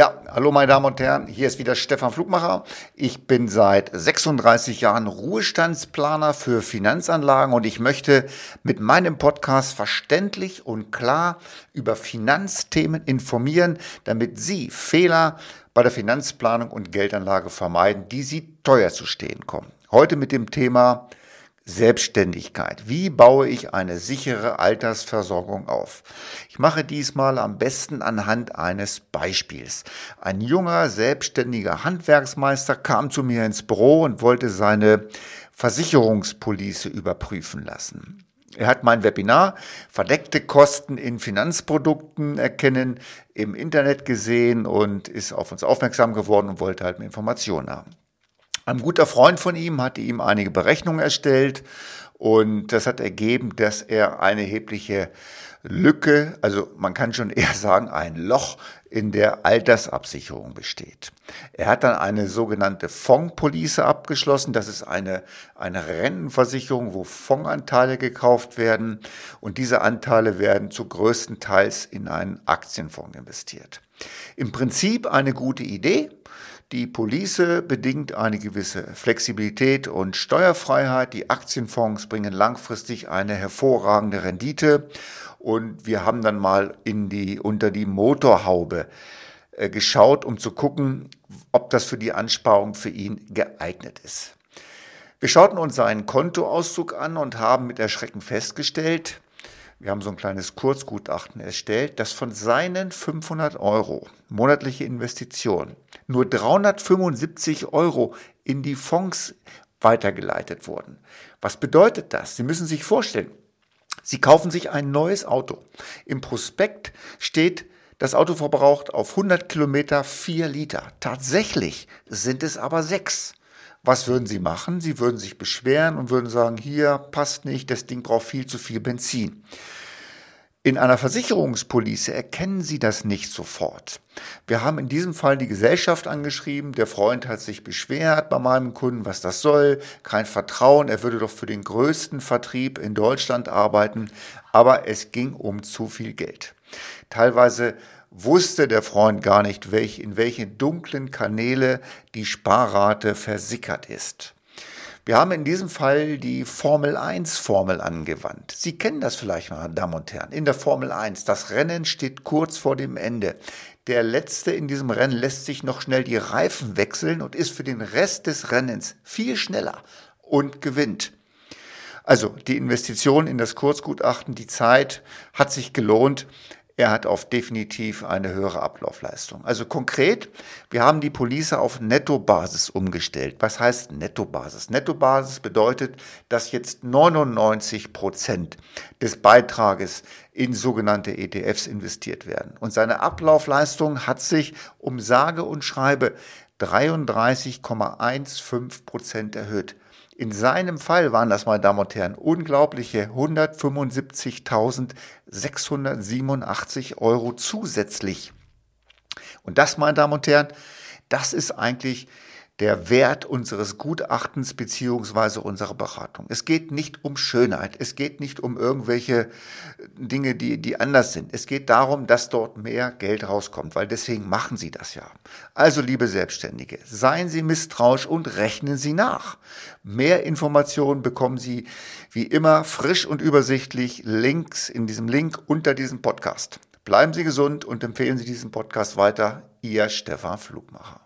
Ja, hallo meine Damen und Herren, hier ist wieder Stefan Flugmacher. Ich bin seit 36 Jahren Ruhestandsplaner für Finanzanlagen und ich möchte mit meinem Podcast verständlich und klar über Finanzthemen informieren, damit Sie Fehler bei der Finanzplanung und Geldanlage vermeiden, die Sie teuer zu stehen kommen. Heute mit dem Thema Selbstständigkeit. Wie baue ich eine sichere Altersversorgung auf? Ich mache diesmal am besten anhand eines Beispiels. Ein junger, selbstständiger Handwerksmeister kam zu mir ins Büro und wollte seine Versicherungspolice überprüfen lassen. Er hat mein Webinar Verdeckte Kosten in Finanzprodukten erkennen im Internet gesehen und ist auf uns aufmerksam geworden und wollte halt mehr Informationen haben. Ein guter Freund von ihm hatte ihm einige Berechnungen erstellt und das hat ergeben, dass er eine erhebliche Lücke, also man kann schon eher sagen, ein Loch in der Altersabsicherung besteht. Er hat dann eine sogenannte Fondspolice abgeschlossen. Das ist eine, eine Rentenversicherung, wo Fondsanteile gekauft werden und diese Anteile werden zu größten Teils in einen Aktienfonds investiert. Im Prinzip eine gute Idee. Die Police bedingt eine gewisse Flexibilität und Steuerfreiheit. Die Aktienfonds bringen langfristig eine hervorragende Rendite. Und wir haben dann mal in die, unter die Motorhaube äh, geschaut, um zu gucken, ob das für die Ansparung für ihn geeignet ist. Wir schauten uns seinen Kontoauszug an und haben mit Erschrecken festgestellt, wir haben so ein kleines Kurzgutachten erstellt, dass von seinen 500 Euro monatliche Investition nur 375 Euro in die Fonds weitergeleitet wurden. Was bedeutet das? Sie müssen sich vorstellen, Sie kaufen sich ein neues Auto. Im Prospekt steht, das Auto verbraucht auf 100 Kilometer 4 Liter. Tatsächlich sind es aber 6. Was würden Sie machen? Sie würden sich beschweren und würden sagen, hier passt nicht, das Ding braucht viel zu viel Benzin. In einer Versicherungspolice erkennen Sie das nicht sofort. Wir haben in diesem Fall die Gesellschaft angeschrieben. Der Freund hat sich beschwert bei meinem Kunden, was das soll. Kein Vertrauen. Er würde doch für den größten Vertrieb in Deutschland arbeiten. Aber es ging um zu viel Geld. Teilweise wusste der Freund gar nicht, welch, in welche dunklen Kanäle die Sparrate versickert ist. Wir haben in diesem Fall die Formel 1 Formel angewandt. Sie kennen das vielleicht, meine Damen und Herren. In der Formel 1, das Rennen steht kurz vor dem Ende. Der Letzte in diesem Rennen lässt sich noch schnell die Reifen wechseln und ist für den Rest des Rennens viel schneller und gewinnt. Also die Investition in das Kurzgutachten, die Zeit hat sich gelohnt. Er hat auf definitiv eine höhere Ablaufleistung. Also konkret, wir haben die Police auf Nettobasis umgestellt. Was heißt Nettobasis? Nettobasis bedeutet, dass jetzt 99 Prozent des Beitrages in sogenannte ETFs investiert werden. Und seine Ablaufleistung hat sich um sage und schreibe 33,15 Prozent erhöht. In seinem Fall waren das, meine Damen und Herren, unglaubliche 175.687 Euro zusätzlich. Und das, meine Damen und Herren, das ist eigentlich der Wert unseres Gutachtens beziehungsweise unserer Beratung. Es geht nicht um Schönheit, es geht nicht um irgendwelche Dinge, die, die anders sind. Es geht darum, dass dort mehr Geld rauskommt, weil deswegen machen Sie das ja. Also, liebe Selbstständige, seien Sie misstrauisch und rechnen Sie nach. Mehr Informationen bekommen Sie wie immer frisch und übersichtlich links in diesem Link unter diesem Podcast. Bleiben Sie gesund und empfehlen Sie diesen Podcast weiter. Ihr Stefan Flugmacher.